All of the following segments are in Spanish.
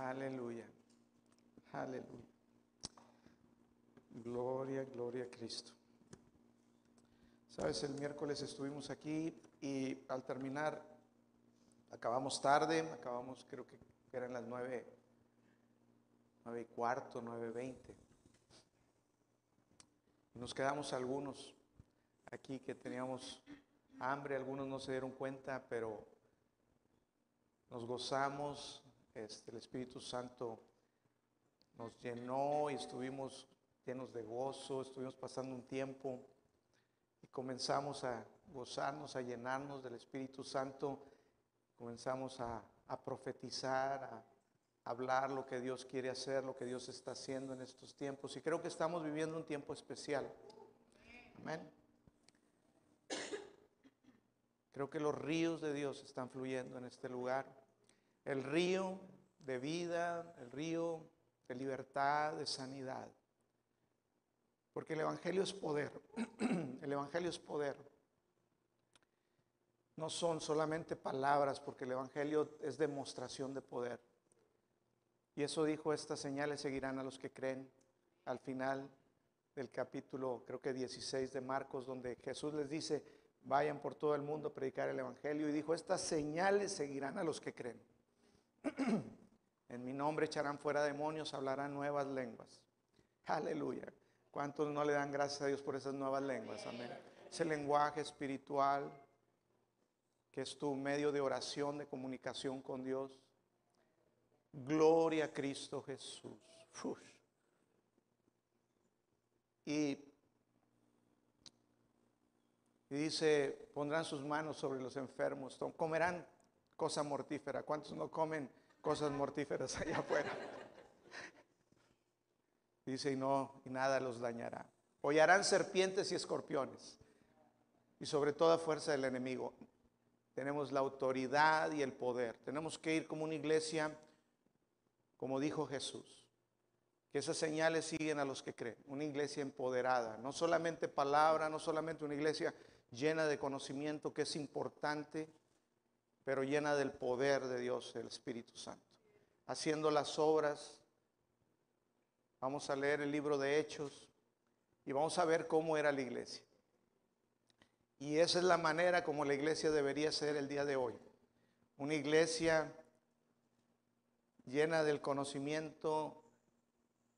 Aleluya. Aleluya. Gloria, gloria a Cristo. Sabes, el miércoles estuvimos aquí y al terminar, acabamos tarde, acabamos creo que eran las nueve, nueve y cuarto, nueve veinte. Nos quedamos algunos aquí que teníamos hambre, algunos no se dieron cuenta, pero nos gozamos, este, el Espíritu Santo nos llenó y estuvimos llenos de gozo, estuvimos pasando un tiempo y comenzamos a gozarnos, a llenarnos del Espíritu Santo, comenzamos a, a profetizar, a hablar lo que Dios quiere hacer, lo que Dios está haciendo en estos tiempos. Y creo que estamos viviendo un tiempo especial. Amén. Creo que los ríos de Dios están fluyendo en este lugar. El río de vida, el río de libertad, de sanidad. Porque el Evangelio es poder. El Evangelio es poder. No son solamente palabras, porque el Evangelio es demostración de poder. Y eso dijo, estas señales seguirán a los que creen al final del capítulo, creo que 16 de Marcos, donde Jesús les dice, vayan por todo el mundo a predicar el Evangelio. Y dijo, estas señales seguirán a los que creen. en mi nombre echarán fuera demonios, hablarán nuevas lenguas. Aleluya. ¿Cuántos no le dan gracias a Dios por esas nuevas lenguas? Amén. Ese lenguaje espiritual que es tu medio de oración, de comunicación con Dios. Gloria a Cristo Jesús. Y, y, dice, pondrán sus manos sobre los enfermos, comerán cosa mortífera. ¿Cuántos no comen cosas mortíferas allá afuera? Dice, y no, y nada los dañará. Hollarán serpientes y escorpiones. Y sobre toda fuerza del enemigo. Tenemos la autoridad y el poder. Tenemos que ir como una iglesia, como dijo Jesús. Que esas señales siguen a los que creen. Una iglesia empoderada. No solamente palabra, no solamente una iglesia llena de conocimiento, que es importante, pero llena del poder de Dios, el Espíritu Santo. Haciendo las obras Vamos a leer el libro de Hechos y vamos a ver cómo era la iglesia. Y esa es la manera como la iglesia debería ser el día de hoy. Una iglesia llena del conocimiento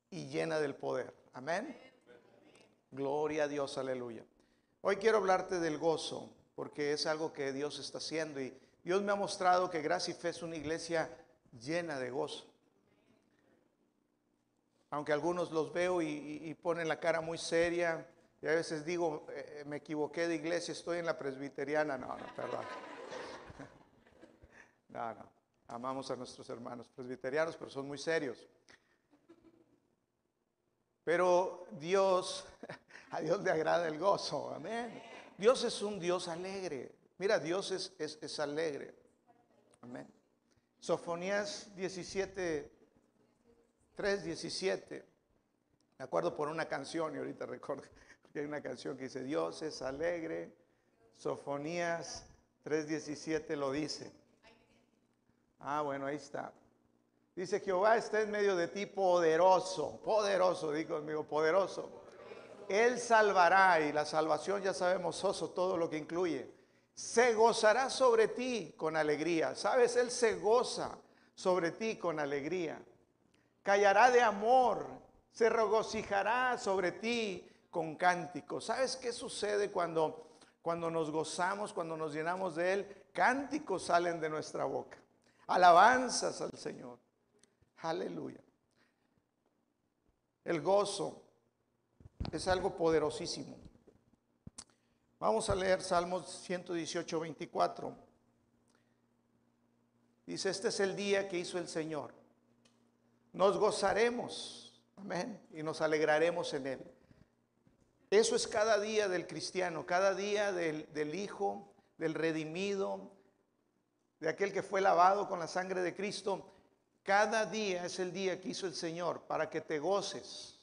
y llena del poder. Amén. Gloria a Dios, aleluya. Hoy quiero hablarte del gozo, porque es algo que Dios está haciendo y Dios me ha mostrado que Gracia y Fe es una iglesia llena de gozo aunque algunos los veo y, ponen la cara muy seria, y a veces digo, eh, eh, me equivoqué de iglesia, estoy en la presbiteriana. No, no, perdón. No, no. Amamos a nuestros hermanos presbiterianos, pero son muy serios. Pero Dios, a Dios le agrada el gozo, amén. Dios es un Dios alegre. Mira, Dios es, es, es alegre. Amén. Sofonías 17, 3.17. Me acuerdo por una canción y ahorita recuerdo hay una canción que dice, Dios es alegre. Sofonías 3.17 lo dice. Ah, bueno, ahí está. Dice, Jehová está en medio de ti poderoso, poderoso, digo conmigo, poderoso. Él salvará y la salvación ya sabemos, oso, todo lo que incluye. Se gozará sobre ti con alegría. ¿Sabes? Él se goza sobre ti con alegría callará de amor, se regocijará sobre ti con cánticos. ¿Sabes qué sucede cuando, cuando nos gozamos, cuando nos llenamos de Él? Cánticos salen de nuestra boca. Alabanzas al Señor. Aleluya. El gozo es algo poderosísimo. Vamos a leer Salmos 118, 24. Dice, este es el día que hizo el Señor nos gozaremos, amén, y nos alegraremos en Él. Eso es cada día del cristiano, cada día del, Hijo, del redimido, de aquel que fue lavado con la sangre de Cristo. Cada día es el día que hizo el Señor para que te goces,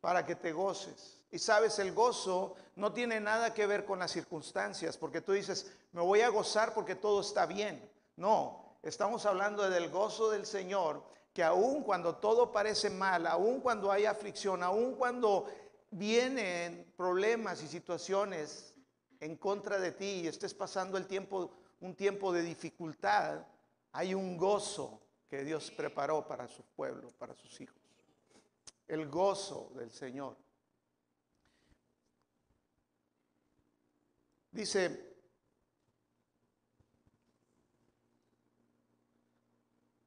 para que te goces. Y sabes, el gozo no tiene nada que ver con las circunstancias, porque tú dices, me voy a gozar porque todo está bien. No, estamos hablando del gozo del Señor que aun cuando todo parece mal, aun cuando hay aflicción, aun cuando vienen problemas y situaciones en contra de ti y estés pasando el tiempo, un tiempo de dificultad, hay un gozo que Dios preparó para su pueblo, para sus hijos. El gozo del Señor. Dice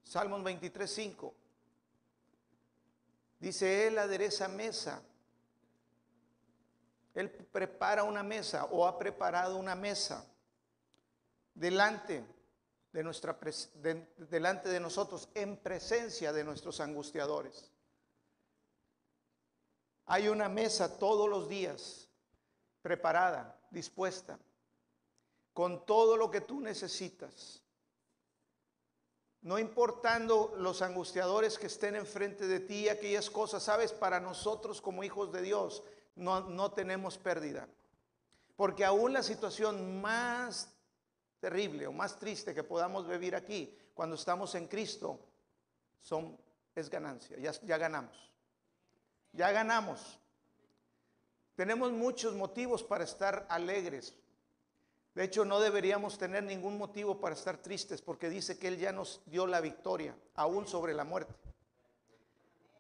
Salmos 23, 5. Dice, Él adereza mesa. Él prepara una mesa o ha preparado una mesa delante de, nuestra, delante de nosotros, en presencia de nuestros angustiadores. Hay una mesa todos los días preparada, dispuesta, con todo lo que tú necesitas no importando los angustiadores que estén enfrente de ti, aquellas cosas, sabes, para nosotros como hijos de Dios no, no tenemos pérdida. Porque aún la situación más terrible o más triste que podamos vivir aquí, cuando estamos en Cristo, son, es ganancia, ya, ya ganamos. Ya ganamos. Tenemos muchos motivos para estar alegres, de hecho, no deberíamos tener ningún motivo para estar tristes porque dice que Él ya nos dio la victoria, aún sobre la muerte.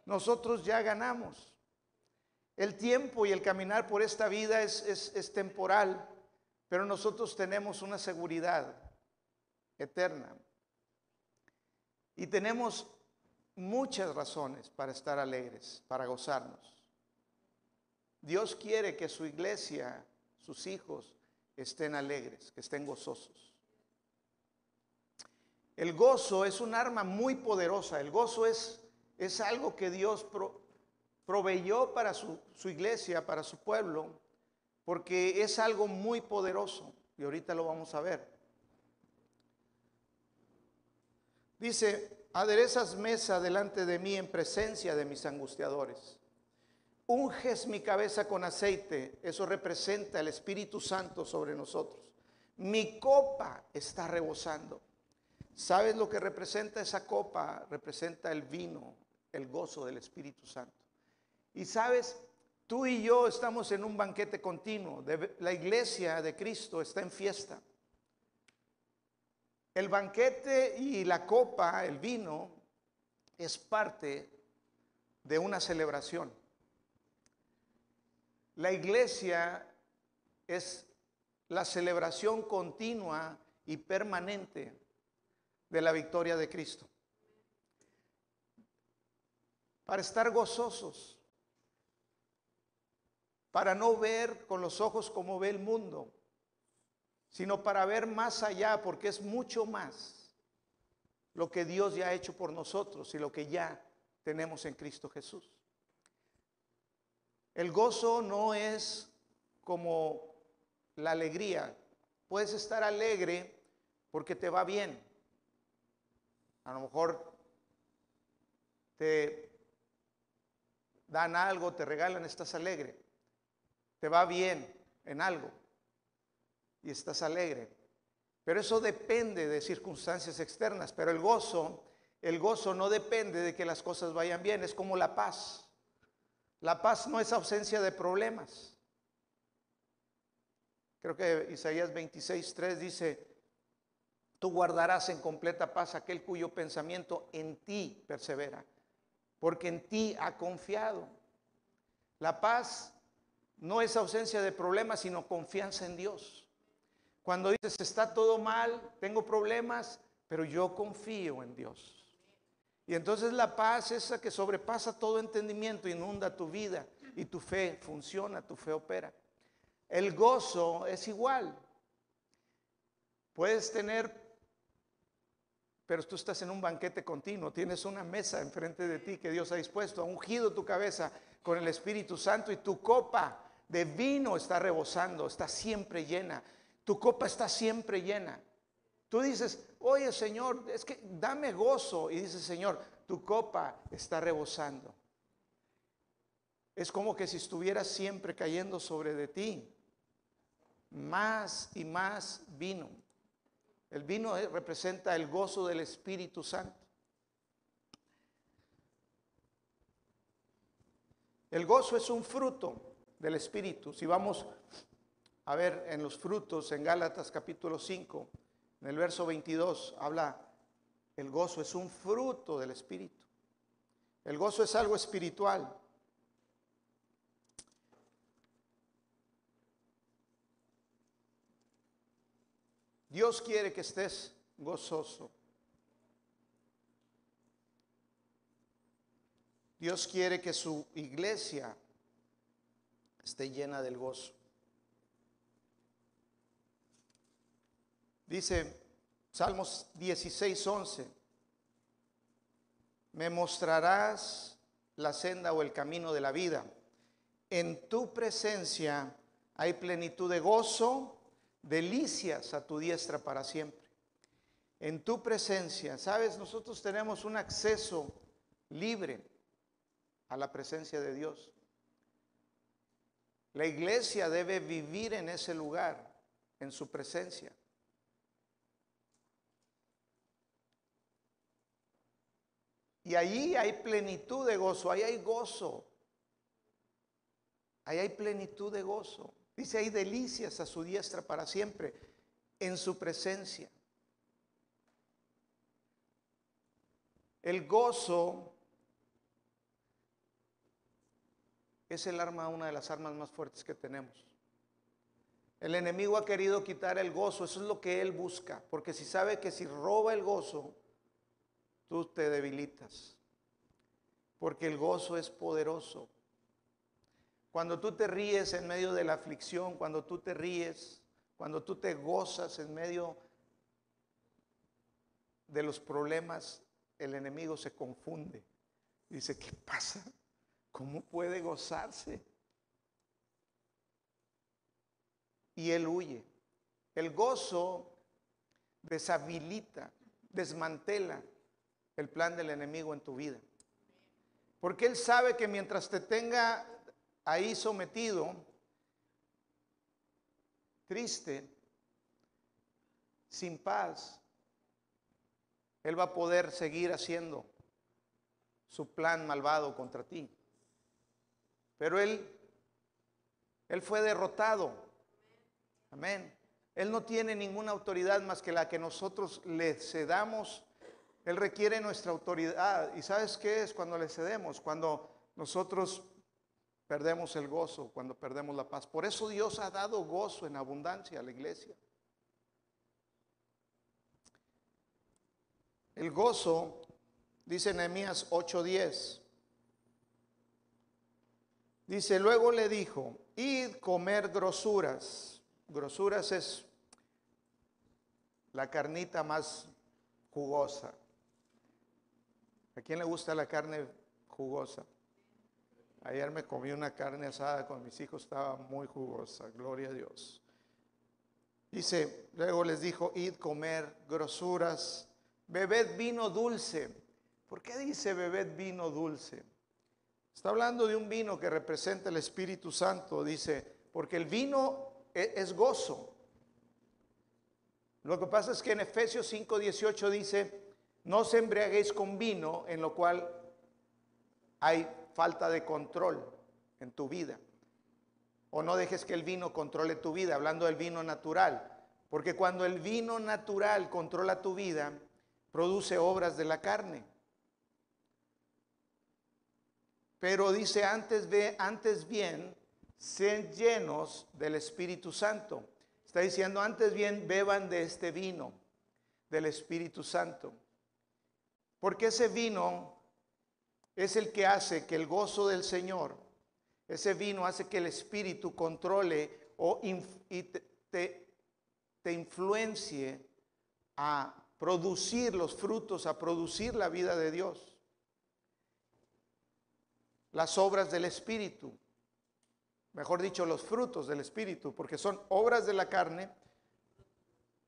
Nosotros ya ganamos. El tiempo y el caminar por esta vida es, temporal, pero nosotros tenemos una seguridad eterna. Y tenemos muchas razones para estar alegres, para gozarnos. Dios quiere que su iglesia, sus hijos, estén alegres, que estén gozosos. El gozo es un arma muy poderosa. El gozo es, es algo que Dios proveyó para su, su iglesia, para su pueblo, porque es algo muy poderoso. Y ahorita lo vamos a ver. Dice, aderezas mesa delante de mí en presencia de mis angustiadores unges mi cabeza con aceite, eso representa el Espíritu Santo sobre nosotros. Mi copa está rebosando. ¿Sabes lo que representa esa copa? Representa el vino, el gozo del Espíritu Santo. Y sabes, tú y yo estamos en un banquete continuo. La iglesia de Cristo está en fiesta. El banquete y la copa, el vino, es parte de una celebración. La iglesia es la celebración continua y permanente de la victoria de Cristo. Para estar gozosos, para no ver con los ojos como ve el mundo, sino para ver más allá, porque es mucho más lo que Dios ya ha hecho por nosotros y lo que ya tenemos en Cristo Jesús. El gozo no es como la alegría. Puedes estar alegre porque te va bien. A lo mejor te dan algo, te regalan, estás alegre. Te va bien en algo y estás alegre. Pero eso depende de circunstancias externas. Pero el gozo, el gozo no depende de que las cosas vayan bien. Es como la paz. La paz no es ausencia de problemas. Creo que Isaías 26, 3 dice, tú guardarás en completa paz aquel cuyo pensamiento en ti persevera, porque en ti ha confiado. La paz no es ausencia de problemas, sino confianza en Dios. Cuando dices, está todo mal, tengo problemas, pero yo confío en Dios. Y entonces la paz, esa que sobrepasa todo entendimiento, inunda tu vida y tu fe funciona, tu fe opera. El gozo es igual. Puedes tener, pero tú estás en un banquete continuo, tienes una mesa enfrente de ti que Dios ha dispuesto, ha ungido tu cabeza con el Espíritu Santo y tu copa de vino está rebosando, está siempre llena. Tu copa está siempre llena. Tú dices, oye Señor, es que dame gozo. Y dices, Señor, tu copa está rebosando. Es como que si estuviera siempre cayendo sobre de ti. Más y más vino. El vino eh, representa el gozo del Espíritu Santo. El gozo es un fruto del Espíritu. Si vamos a ver en los frutos en Gálatas capítulo 5, en el verso 22, habla, el gozo es un fruto del Espíritu. El gozo es algo espiritual. Dios quiere que estés gozoso. Dios quiere que su iglesia esté llena del gozo. Dice Salmos 16, 11, me mostrarás la senda o el camino de la vida. En tu presencia hay plenitud de gozo delicias a tu diestra para siempre. En tu presencia, sabes, nosotros tenemos un acceso libre a la presencia de Dios. La iglesia debe vivir en ese lugar, en su presencia. Y allí hay plenitud de gozo, ahí hay gozo. Ahí hay plenitud de gozo. Dice, hay delicias a su diestra para siempre, en su presencia. El gozo es el arma, una de las armas más fuertes que tenemos. El enemigo ha querido quitar el gozo, eso es lo que él busca, porque si sabe que si roba el gozo, tú te debilitas, porque el gozo es poderoso. Cuando tú te ríes en medio de la aflicción, cuando tú te ríes, cuando tú te gozas en medio de los problemas, el enemigo se confunde. Dice, ¿qué pasa? ¿Cómo puede gozarse? Y él huye. El gozo deshabilita, desmantela el plan del enemigo en tu vida. Porque él sabe que mientras te tenga ahí sometido, triste, sin paz, Él va a poder seguir haciendo su plan malvado contra ti. Pero Él, Él fue derrotado. Amén. Él no tiene ninguna autoridad más que la que nosotros le cedamos. Él requiere nuestra autoridad. ¿Y sabes qué es cuando le cedemos? Cuando nosotros perdemos el gozo, cuando perdemos la paz. Por eso Dios ha dado gozo en abundancia a la iglesia. El gozo, dice Nehemías 8:10, dice, luego le dijo, id comer grosuras. Grosuras es la carnita más jugosa. ¿A quién le gusta la carne jugosa? Ayer me comí una carne asada con mis hijos, estaba muy jugosa, gloria a Dios. Dice, luego les dijo, id comer grosuras, bebed vino dulce. ¿Por qué dice bebed vino dulce? Está hablando de un vino que representa el Espíritu Santo, dice, porque el vino e, es gozo. Lo que pasa es que en Efesios 5:18 dice, no se embriaguéis con vino, en lo cual hay falta de control en tu vida. O no dejes que el vino controle tu vida, hablando del vino natural. Porque cuando el vino natural controla tu vida, produce obras de la carne. Pero dice antes, antes bien, sean llenos del Espíritu Santo. Está diciendo antes bien, beban de este vino del Espíritu Santo. Porque ese vino es el que hace que el gozo del Señor, ese vino hace que el Espíritu controle o y te, te influencie a producir los frutos, a producir la vida de Dios. Las obras del Espíritu, mejor dicho, los frutos del Espíritu, porque son obras de la carne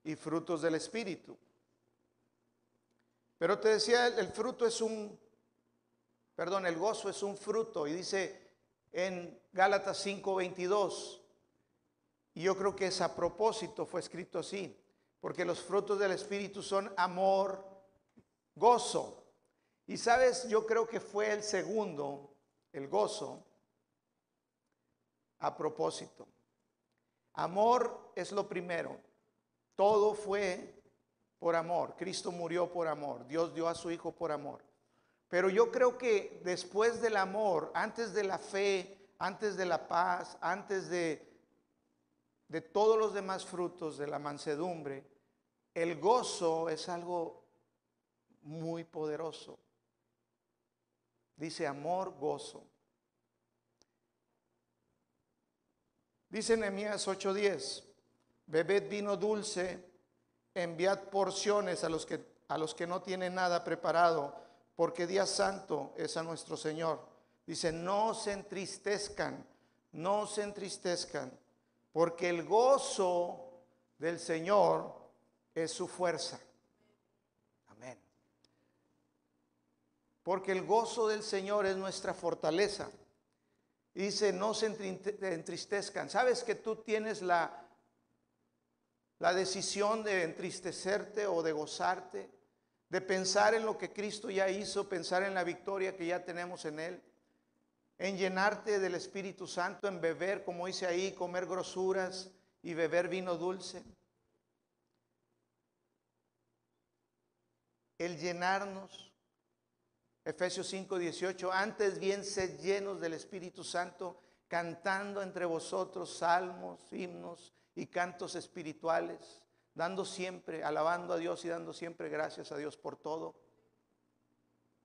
y frutos del Espíritu. Pero te decía, el fruto es un perdón, el gozo es un fruto y dice en Gálatas 5:22, y yo creo que es a propósito, fue escrito así, porque los frutos del Espíritu son amor, gozo. Y sabes, yo creo que fue el segundo, el gozo, a propósito. Amor es lo primero. Todo fue por amor. Cristo murió por amor. Dios dio a su Hijo por amor. Pero yo creo que después del amor, antes de la fe, antes de la paz, antes de, de todos los demás frutos de la mansedumbre, el gozo es algo muy poderoso. Dice amor, gozo. Dice Nehemías 8:10, bebed vino dulce, enviad porciones a los que a los que no tienen nada preparado, porque día santo es a nuestro Señor. Dice, no se entristezcan, no se entristezcan, porque el gozo del Señor es su fuerza. Amén. Porque el gozo del Señor es nuestra fortaleza. Dice, no se entristezcan. ¿Sabes que tú tienes la, la decisión de entristecerte o de gozarte? De pensar en lo que Cristo ya hizo, pensar en la victoria que ya tenemos en Él. En llenarte del Espíritu Santo, en beber, como dice ahí, comer grosuras y beber vino dulce. El llenarnos Efesios 5, 18, antes bien sed llenos del Espíritu Santo, cantando entre vosotros salmos, himnos y cantos espirituales, dando siempre, alabando a Dios y dando siempre gracias a Dios por todo,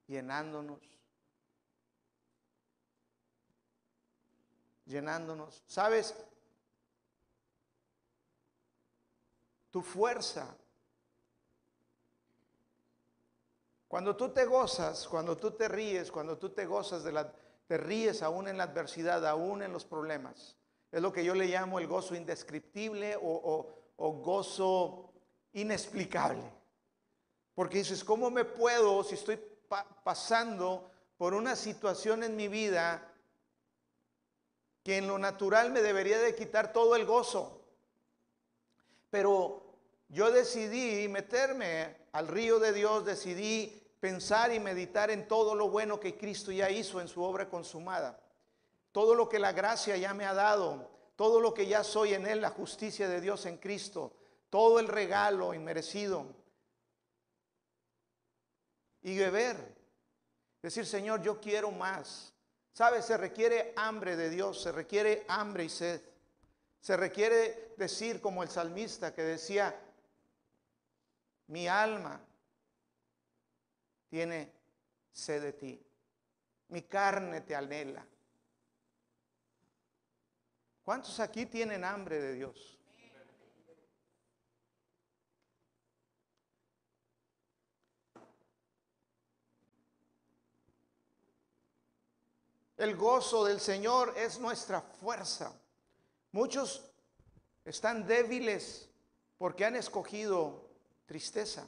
llenándonos, llenándonos. ¿Sabes? Tu fuerza Cuando tú te gozas, cuando tú te ríes, cuando tú te gozas de la, te ríes aún en la adversidad, aún en los problemas. Es lo que yo le llamo el gozo indescriptible o, gozo inexplicable. Porque dices, ¿cómo me puedo, si estoy pasando por una situación en mi vida que en lo natural me debería de quitar todo el gozo? Pero yo decidí meterme al río de Dios, decidí pensar y meditar en todo lo bueno que Cristo ya hizo en su obra consumada. Todo lo que la gracia ya me ha dado, todo lo que ya soy en Él, la justicia de Dios en Cristo, todo el regalo inmerecido. Y beber. Decir, Señor, yo quiero más. ¿Sabes? Se requiere hambre de Dios, se requiere hambre y sed. Se requiere decir como el salmista que decía, mi alma tiene sed de ti. Mi carne te anhela. ¿Cuántos aquí tienen hambre de Dios? El gozo del Señor es nuestra fuerza. Muchos están débiles porque han escogido tristeza.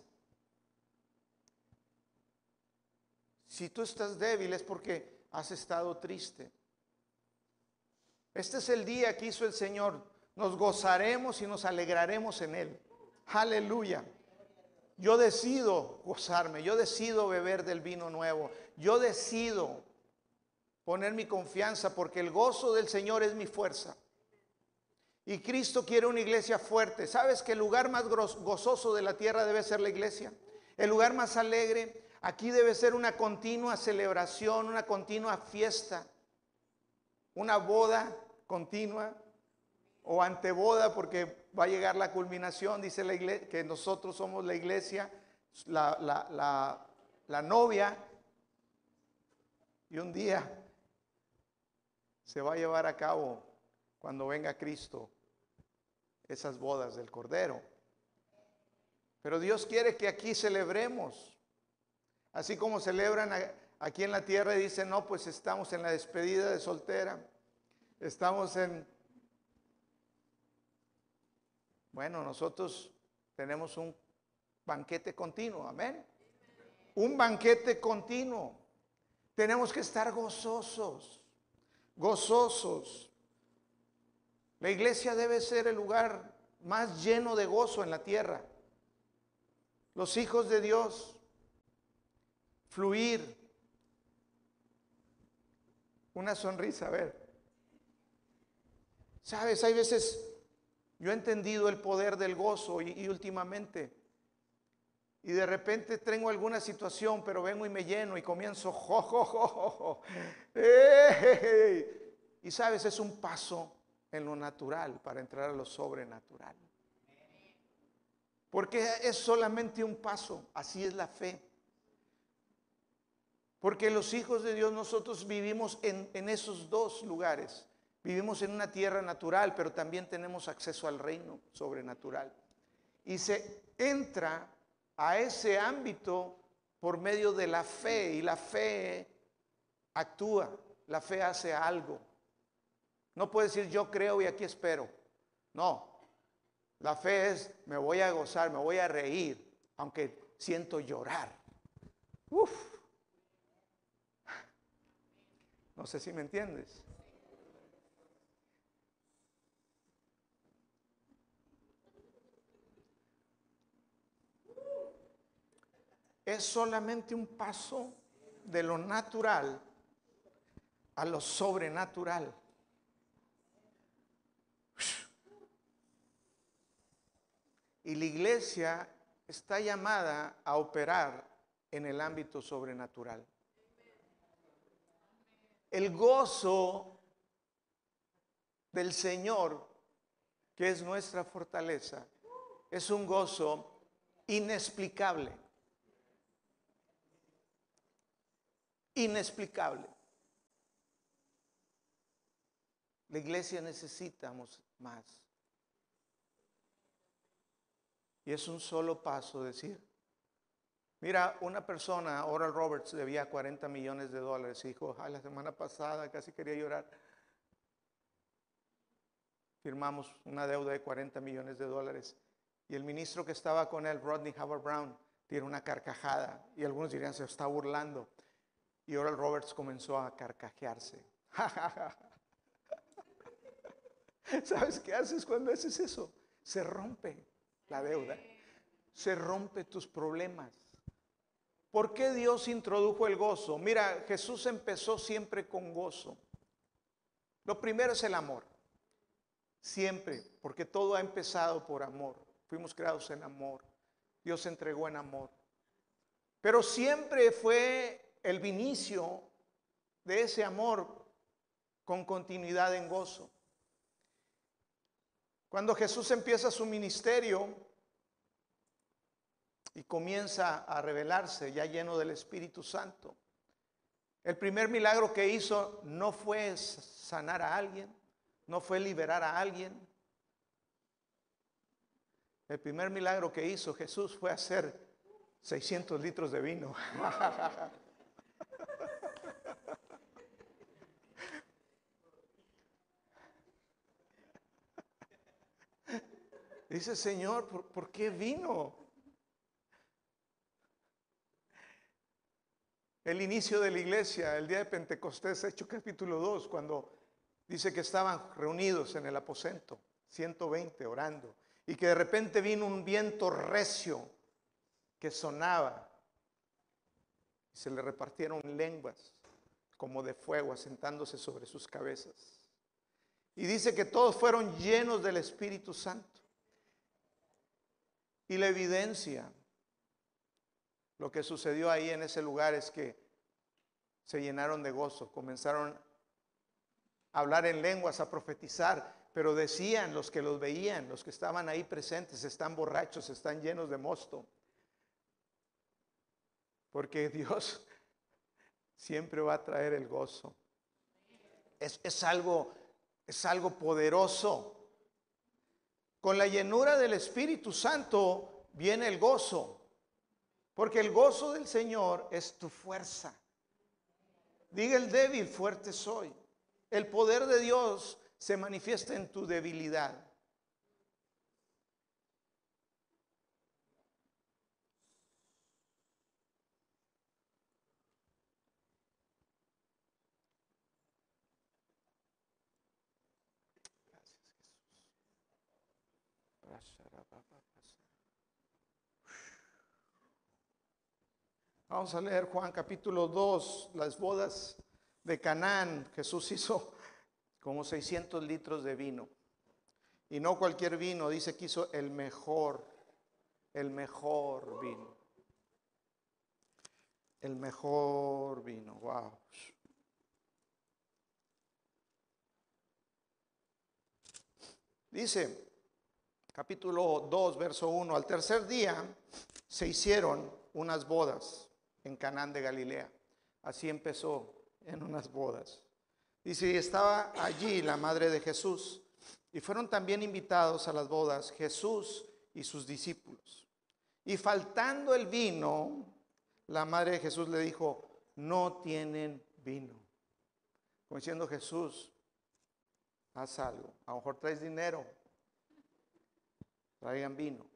Si tú estás débil es porque has estado triste. Este es el día que hizo el Señor. Nos gozaremos y nos alegraremos en Él. Aleluya. Yo decido gozarme, yo decido beber del vino nuevo, yo decido poner mi confianza porque el gozo del Señor es mi fuerza. Y Cristo quiere una iglesia fuerte. ¿Sabes que el lugar más gozoso de la tierra debe ser la iglesia? El lugar más alegre, Aquí debe ser una continua celebración, una continua fiesta, una boda continua o anteboda porque va a llegar la culminación, dice la iglesia, que nosotros somos la iglesia, la, la, la novia, y un día se va a llevar a cabo cuando venga Cristo esas bodas del Cordero. Pero Dios quiere que aquí celebremos Así como celebran aquí en la tierra y dicen, no, pues estamos en la despedida de soltera, estamos en... Bueno, nosotros tenemos un banquete continuo, amén. Un banquete continuo. Tenemos que estar gozosos, gozosos. La iglesia debe ser el lugar más lleno de gozo en la tierra. Los hijos de Dios fluir. Una sonrisa, a ver. Sabes, hay veces yo he entendido el poder del gozo y, últimamente, y de repente tengo alguna situación, pero vengo y me lleno y comienzo, jo, y sabes, es un paso en lo natural para entrar a lo sobrenatural. Porque es solamente un paso, así es la fe. Porque los hijos de Dios nosotros vivimos en, en esos dos lugares. Vivimos en una tierra natural, pero también tenemos acceso al reino sobrenatural. Y se entra a ese ámbito por medio de la fe y la fe actúa, la fe hace algo. No puede decir yo creo y aquí espero. No, la fe es me voy a gozar, me voy a reír, aunque siento llorar. Uf. No sé si me entiendes. Es solamente un paso de lo natural a lo sobrenatural. Y la iglesia está llamada a operar en el ámbito sobrenatural. El gozo del Señor, que es nuestra fortaleza, es un gozo inexplicable. Inexplicable. La iglesia necesitamos más. Y es un solo paso decir, mira, una persona, Oral Roberts, debía 40 millones de dólares. Y dijo, la semana pasada casi quería llorar. Firmamos una deuda de 40 millones de dólares. Y el ministro que estaba con él, Rodney Howard Brown, tiene una carcajada. Y algunos dirían, se está burlando. Y Oral Roberts comenzó a carcajearse. ¿Sabes qué haces cuando haces eso? Se rompe la deuda, se rompe tus problemas. ¿Por qué Dios introdujo el gozo? Mira, Jesús empezó siempre con gozo. Lo primero es el amor. Siempre, porque todo ha empezado por amor. Fuimos creados en amor. Dios se entregó en amor. Pero siempre fue el inicio de ese amor con continuidad en gozo. Cuando Jesús empieza su ministerio y comienza a revelarse ya lleno del Espíritu Santo, el primer milagro que hizo no fue sanar a alguien, no fue liberar a alguien. El primer milagro que hizo Jesús fue hacer 600 litros de vino. Dice, Señor, ¿por, qué vino? El inicio de la iglesia, el día de Pentecostés, Hecho capítulo 2, cuando dice que estaban reunidos en el aposento, 120 orando, y que de repente vino un viento recio que sonaba, y se le repartieron lenguas como de fuego asentándose sobre sus cabezas. Y dice que todos fueron llenos del Espíritu Santo. Y la evidencia, lo que sucedió ahí en ese lugar es que se llenaron de gozo, comenzaron a hablar en lenguas, a profetizar, pero decían los que los veían, los que estaban ahí presentes, están borrachos, están llenos de mosto. Porque Dios siempre va a traer el gozo. Es, es, algo, es algo poderoso. Con la llenura del Espíritu Santo viene el gozo, porque el gozo del Señor es tu fuerza. Diga el débil, fuerte soy. El poder de Dios se manifiesta en tu debilidad. Vamos a leer Juan capítulo 2, las bodas de Canaán. Jesús hizo como 600 litros de vino. Y no cualquier vino, dice que hizo el mejor, el mejor vino. El mejor vino, wow. Dice, capítulo 2, verso 1, al tercer día se hicieron unas bodas en Canaán de Galilea. Así empezó en unas bodas. Dice, y estaba allí la madre de Jesús. Y fueron también invitados a las bodas Jesús y sus discípulos. Y faltando el vino, la madre de Jesús le dijo, no tienen vino. Como diciendo Jesús, haz algo. A lo mejor traes dinero. Traigan vino.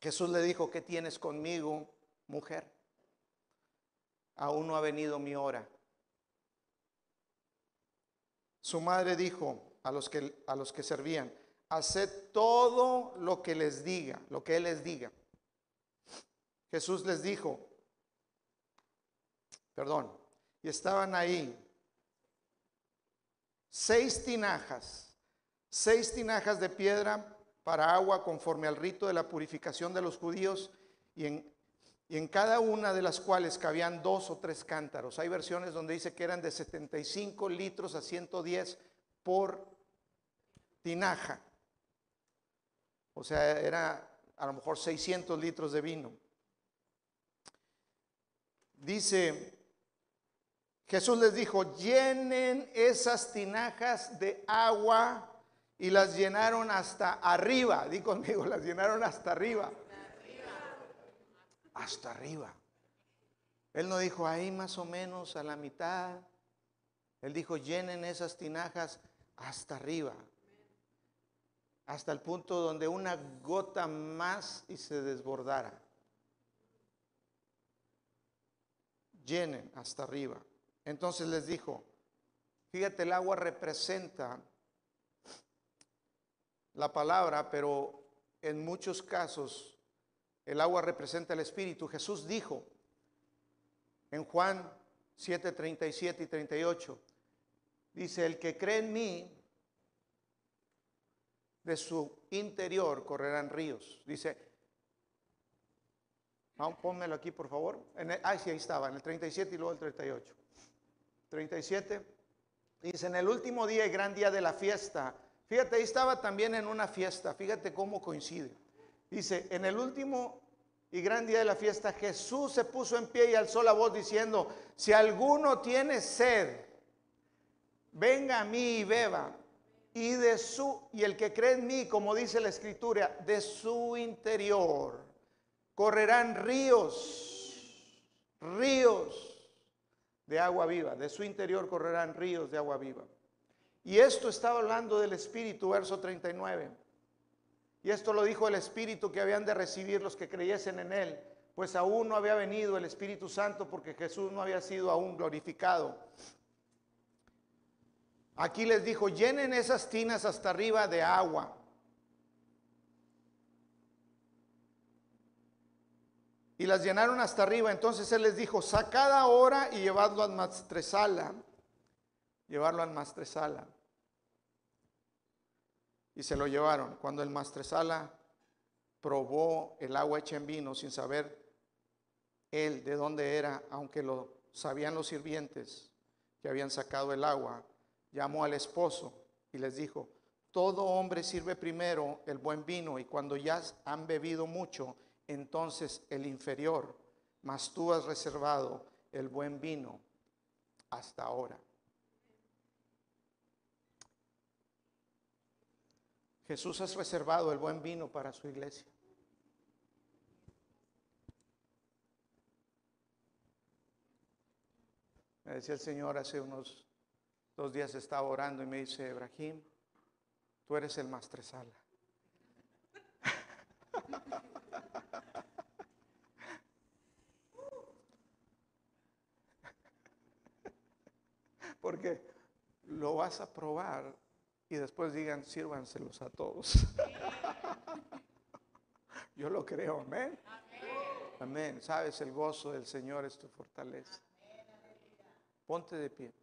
Jesús le dijo, ¿qué tienes conmigo, mujer? Aún no ha venido mi hora. Su madre dijo a los que, a los que servían, haced todo lo que les diga, lo que Él les diga. Jesús les dijo, perdón, y estaban ahí seis tinajas, seis tinajas de piedra para agua conforme al rito de la purificación de los judíos y en, y en cada una de las cuales cabían dos o tres cántaros. Hay versiones donde dice que eran de 75 litros a 110 por tinaja. O sea, era a lo mejor 600 litros de vino. Dice Jesús les dijo, llenen esas tinajas de agua y las llenaron hasta arriba. Di conmigo, las llenaron hasta arriba. Hasta arriba. Él no dijo ahí más o menos a la mitad. Él dijo, llenen esas tinajas hasta arriba. Hasta el punto donde una gota más y se desbordara. Llenen hasta arriba. Entonces les dijo, fíjate, el agua representa la palabra, pero en muchos casos el agua representa el Espíritu. Jesús dijo en Juan 7, 37 y 38, dice, el que cree en mí, de su interior correrán ríos. Dice, vamos, pónmelo aquí por favor. En sí, ahí estaba, en el 37 y luego el 38. 37. Dice, en el último día y gran día de la fiesta. Fíjate, ahí estaba también en una fiesta. Fíjate cómo coincide. Dice, en el último y gran día de la fiesta, Jesús se puso en pie y alzó la voz diciendo, si alguno tiene sed, venga a mí y beba. Y de su, y el que cree en mí, como dice la escritura, de su interior correrán ríos, ríos de agua viva, de su interior correrán ríos de agua viva. Y esto estaba hablando del Espíritu, verso 39. Y esto lo dijo el Espíritu que habían de recibir los que creyesen en Él, pues aún no había venido el Espíritu Santo porque Jesús no había sido aún glorificado. Aquí les dijo, llenen esas tinas hasta arriba de agua. y las llenaron hasta arriba. Entonces él les dijo, sacad ahora y llevadlo al mastresala. Llevarlo al mastresala. Y se lo llevaron. Cuando el mastresala probó el agua hecha en vino sin saber él de dónde era, aunque lo sabían los sirvientes que habían sacado el agua, llamó al esposo y les dijo, todo hombre sirve primero el buen vino y cuando ya han bebido mucho, entonces el inferior, mas tú has reservado el buen vino hasta ahora. Jesús has reservado el buen vino para su iglesia. Me decía el Señor hace unos dos días estaba orando y me dice, Ebrahim, tú eres el mastresala. Porque lo vas a probar y después digan, sírvanselos a todos. Yo lo creo, amén. Amén. Sabes, el gozo del Señor es tu fortaleza. Ponte de pie.